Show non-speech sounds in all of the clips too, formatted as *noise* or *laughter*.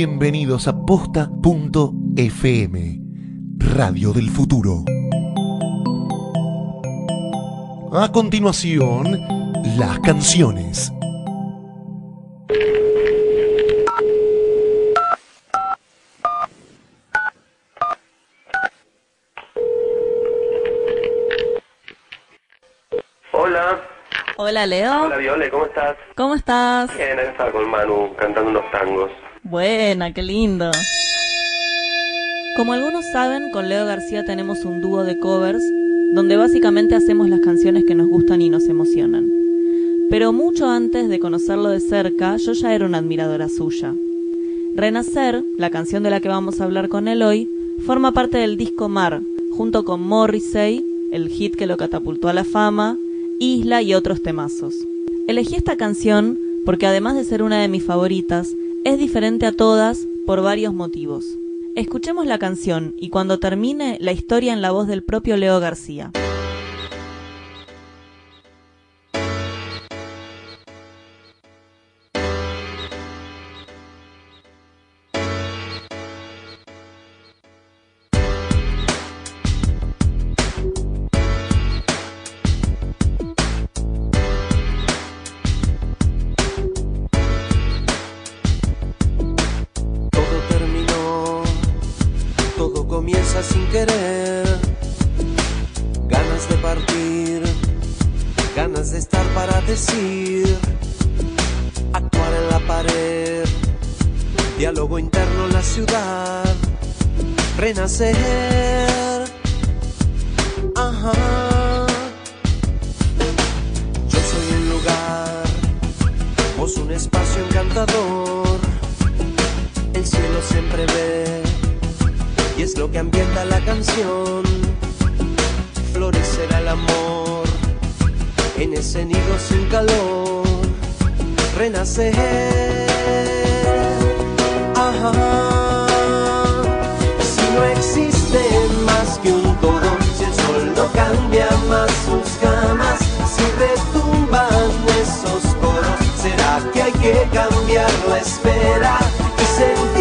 Bienvenidos a posta.fm, Radio del Futuro. A continuación, las canciones. Hola. Hola, Leo. Hola, Viole, ¿cómo estás? ¿Cómo estás? Bien, acá estaba con Manu cantando unos tangos. Buena, qué lindo. Como algunos saben, con Leo García tenemos un dúo de covers donde básicamente hacemos las canciones que nos gustan y nos emocionan. Pero mucho antes de conocerlo de cerca, yo ya era una admiradora suya. Renacer, la canción de la que vamos a hablar con él hoy, forma parte del disco Mar, junto con Morrissey, el hit que lo catapultó a la fama, Isla y otros temazos. Elegí esta canción porque además de ser una de mis favoritas, es diferente a todas por varios motivos. Escuchemos la canción y cuando termine la historia en la voz del propio Leo García. Decir. Actuar en la pared, diálogo interno en la ciudad. Renacer, ajá. Yo soy un lugar, vos un espacio encantador. El cielo siempre ve y es lo que ambienta la canción. Florecerá el amor en ese nido sin calor. Renacer. Ajá. Si no existe más que un todo, si el sol no cambia más sus camas, si retumban esos coros, será que hay que cambiar la espera y sentir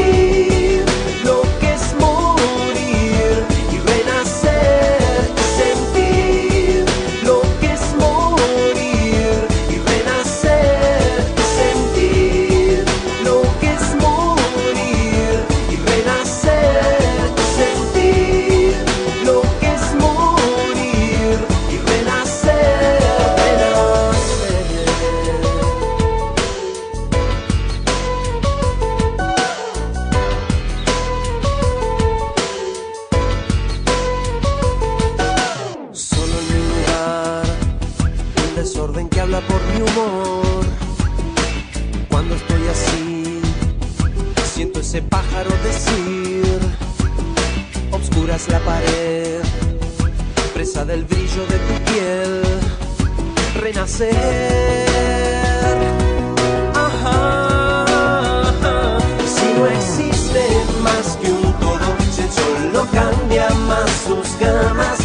decir, obscuras la pared, presa del brillo de tu piel, renacer. Si no existe más que un todo, si el sol cambia más sus gamas,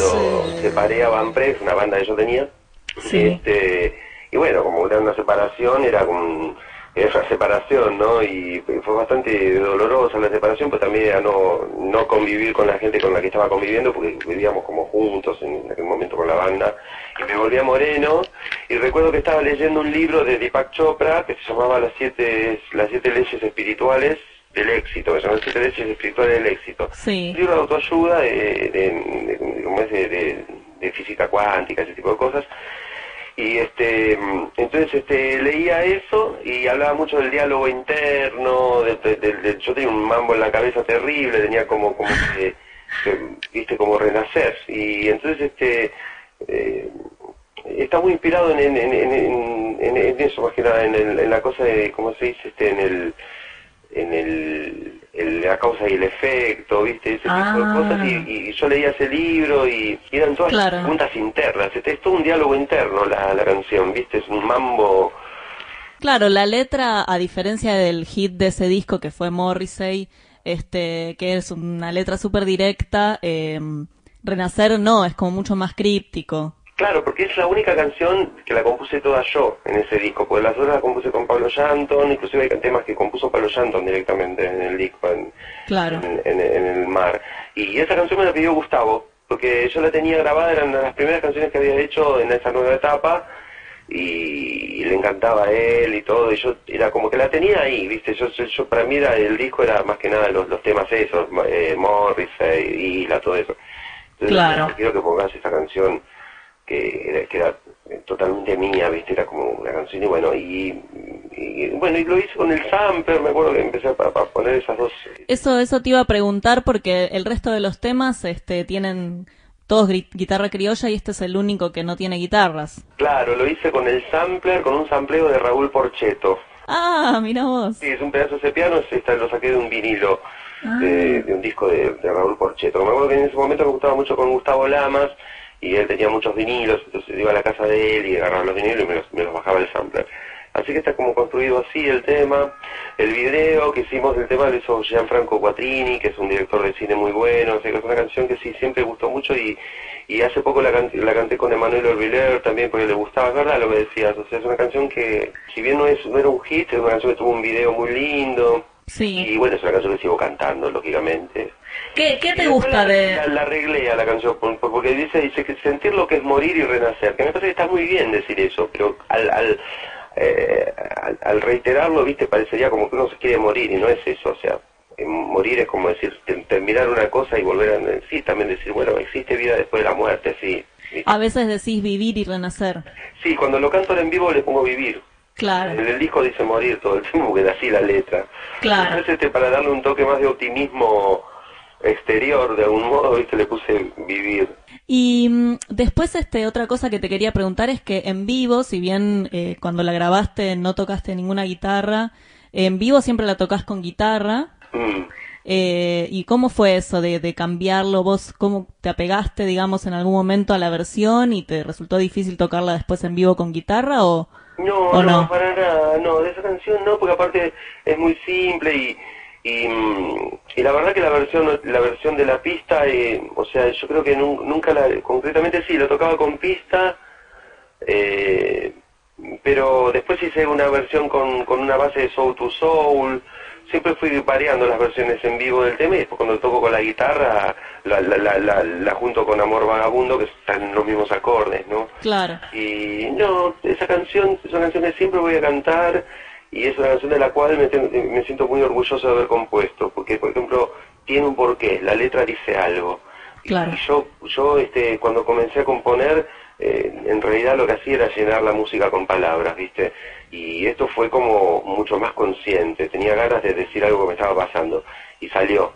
cuando separé a Van Press, una banda que yo tenía. Sí. Este, y bueno, como era una separación, era como esa separación, ¿no? Y fue bastante dolorosa la separación, pero también era no, no convivir con la gente con la que estaba conviviendo, porque vivíamos como juntos en aquel momento con la banda, y me volví a Moreno, y recuerdo que estaba leyendo un libro de Deepak Chopra que se llamaba Las siete, las siete leyes espirituales del éxito, que llama Las siete leyes espirituales del éxito. Sí. Un libro de autoayuda, de, de, de, como es de- física cuántica, ese tipo de cosas, y este entonces este leía eso y hablaba mucho del diálogo interno de- de- de- de- yo tenía un mambo en la cabeza terrible tenía como como que, que, viste como renacer y entonces este eh, está muy inspirado en, en, en, en- en- en eso más que nada en, el- en la cosa de cómo se dice este en el en el, el- la causa y el efecto, ¿viste? Ese tipo Ah. de cosas. Y, y yo leía ese libro y, y eran todas Claro. preguntas internas. Este, es todo un diálogo interno la, la canción, ¿viste? Es un mambo. Claro, la letra, a diferencia del hit de ese disco que fue Morrissey, este, que es una letra súper directa, eh, Renacer no, es como mucho más críptico. Claro, porque es la única canción que la compuse toda yo en ese disco, porque las otras las compuse con Pablo Shanton, inclusive hay temas que compuso Pablo Shanton directamente en el disco, en, Claro. en, en- en el mar. Y esa canción me la pidió Gustavo, porque yo la tenía grabada, eran las primeras canciones que había hecho en esa nueva etapa, y, y le encantaba a él y todo, y yo era como que la tenía ahí, ¿viste? Yo, yo, yo- para mí era, el disco era más que nada los, los temas esos, eh, Morrissey, Isla, todo eso. Entonces, Claro. quiero que pongas esa canción que era, que era totalmente mía, ¿viste? Era como una canción y bueno, y, y- bueno, y lo hice con el sampler, me acuerdo que empecé a, a poner esas dos... Eso, eso te iba a preguntar porque el resto de los temas, este, tienen todos guitarra criolla y este es el único que no tiene guitarras. Claro, lo hice con el sampler, con un sampleo de Raúl Porcheto. Ah, mira vos. Sí, es un pedazo de ese piano, es esta, lo saqué de un vinilo, de, de un disco de, de Raúl Porcheto. Me acuerdo que en ese momento me gustaba mucho con Gustavo Lamas, y él tenía muchos vinilos, entonces iba a la casa de él y agarraba los vinilos y me los, me los bajaba el sampler. Así que está como construido así el tema. El video que hicimos del tema lo hizo Gianfranco Quattrini, que es un director de cine muy bueno, o sea que es una canción que sí siempre gustó mucho y, y hace poco la, can- la canté con Emanuel Orviller también porque le gustaba, verdad lo que decías, o sea es una canción que si bien no, es, no era un hit, es una canción que tuvo un video muy lindo y Sí. bueno, es una canción que sigo cantando, lógicamente. ¿Qué, qué Y te gusta la, de...? La, la arreglé a la canción, por- por- porque dice, dice que sentir lo que es morir y renacer, que me parece que está muy bien decir eso, pero al, al, eh, al, al reiterarlo, viste, parecería como que uno se quiere morir y no es eso, o sea, eh, morir es como decir, te- terminar una cosa y volver a, sí, también decir, bueno, existe vida después de la muerte, sí. Sí, A veces decís vivir y renacer. Sí, cuando lo canto en vivo le pongo vivir. Claro, En el disco dice morir todo el *laughs* tiempo porque así la letra. Claro. Entonces, este, para darle un toque más de optimismo exterior, de algún modo, viste, le puse vivir. Y mm, después, este, otra cosa que te quería preguntar es que en vivo, si bien eh, cuando la grabaste no tocaste ninguna guitarra, en vivo siempre la tocas con guitarra. Mm. Eh, ¿Y cómo fue eso de, de cambiarlo? ¿Vos cómo te apegaste, digamos, en algún momento a la versión y te resultó difícil tocarla después en vivo con guitarra o, No, o no, no? para nada, no, de esa canción no, porque aparte es muy simple y, y, y la verdad que la versión la versión de la pista, eh, o sea, yo creo que nun- nunca la, concretamente sí, lo tocaba con pista, eh, pero después hice una versión con, con una base de Soul to Soul, siempre fui variando las versiones en vivo del tema y después cuando toco con la guitarra la, la, la, la, la junto con Amor Vagabundo que están los mismos acordes, ¿no? Claro, Y no, esa canción es una canción que siempre voy a cantar y es una canción de la cual me, ten- me siento muy orgulloso de haber compuesto, porque por ejemplo tiene un porqué, la letra dice algo. Claro. Y yo, yo este, cuando comencé a componer, eh, en realidad lo que hacía era llenar la música con palabras, ¿viste? Y esto fue como mucho más consciente, tenía ganas de decir algo que me estaba pasando y salió.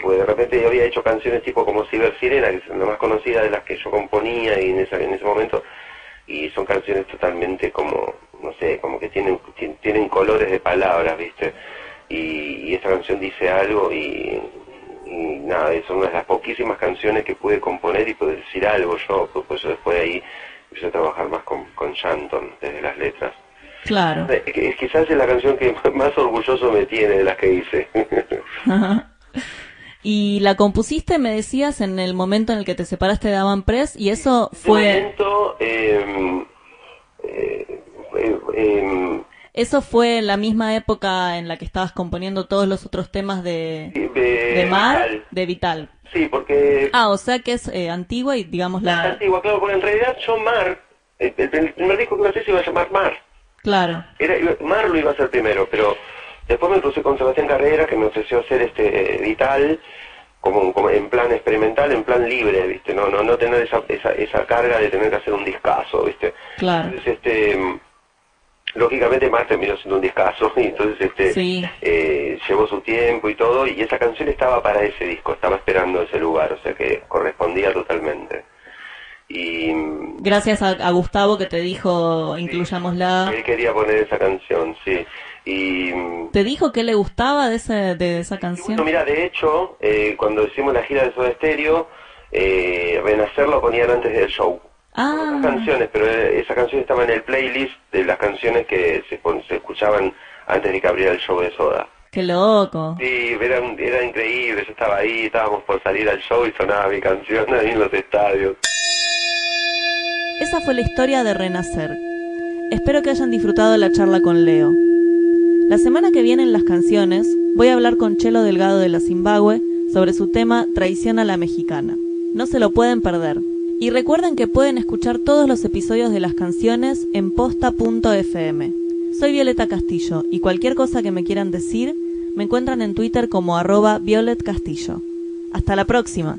Puede, de repente yo había hecho canciones tipo como Ciber Sirena, que es la más conocida de las que yo componía y en, esa, en ese momento, y son canciones totalmente como, no sé, como que tienen, tien- tienen colores de palabras, ¿viste? Y, y esta canción dice algo y, y nada, es una de las poquísimas canciones que pude componer y pude decir algo yo, pues, pues yo después de ahí empecé a trabajar más con, con Shanton desde las letras. Claro. Eh, Quizás es la canción que *laughs* más orgulloso me tiene de las que hice. *laughs* y la compusiste, me decías, en el momento en el que te separaste de Avan Press y eso fue... momento, eh, eh, eh, em, Eso fue en la misma época en la que estabas componiendo todos los otros temas de, de, de Mar, Vital. de Vital. Sí, porque Ah, o sea que es eh, antigua y digamos es la... antigua, claro, porque en realidad yo Mar, el, el- el primer disco que a hacer se iba a llamar Mar. Claro, Era, Mar lo iba a hacer primero, pero después me crucé con Sebastián Carrera que me ofreció hacer este Vital como, como en plan experimental, en plan libre, ¿viste? No, no, no tener esa, esa, esa carga de tener que hacer un discazo, ¿viste? claro. Entonces, este, mm, lógicamente Mar terminó siendo un discazo *laughs* y entonces este, Sí. eh, llevó su tiempo y todo y esa canción estaba para ese disco, estaba esperando ese lugar, o sea que correspondía totalmente. Y Gracias a, a Gustavo que te dijo incluyámosla. él quería poner esa canción, sí. Y ¿Te dijo qué le gustaba de, ese, de esa Bueno, canción? mira, de hecho, eh, cuando hicimos la gira de Soda Stereo, eh, Renacer lo ponían antes del show. Ah, Otras canciones, pero eh, esa canción estaba en el playlist de las canciones que se, se escuchaban antes de que abriera el show de Soda. qué loco. Sí, era, era increíble, yo estaba ahí, estábamos por salir al show y sonaba mi canción ahí en los estadios. Esa fue la historia de Renacer. Espero que hayan disfrutado la charla con Leo. La semana que viene en las canciones voy a hablar con Chelo Delgado de la Zimbabue sobre su tema Traición a la Mexicana. No se lo pueden perder. Y recuerden que pueden escuchar todos los episodios de las canciones en posta.fm. Soy Violeta Castillo y cualquier cosa que me quieran decir me encuentran en Twitter como arroba Violet Castillo. Hasta la próxima.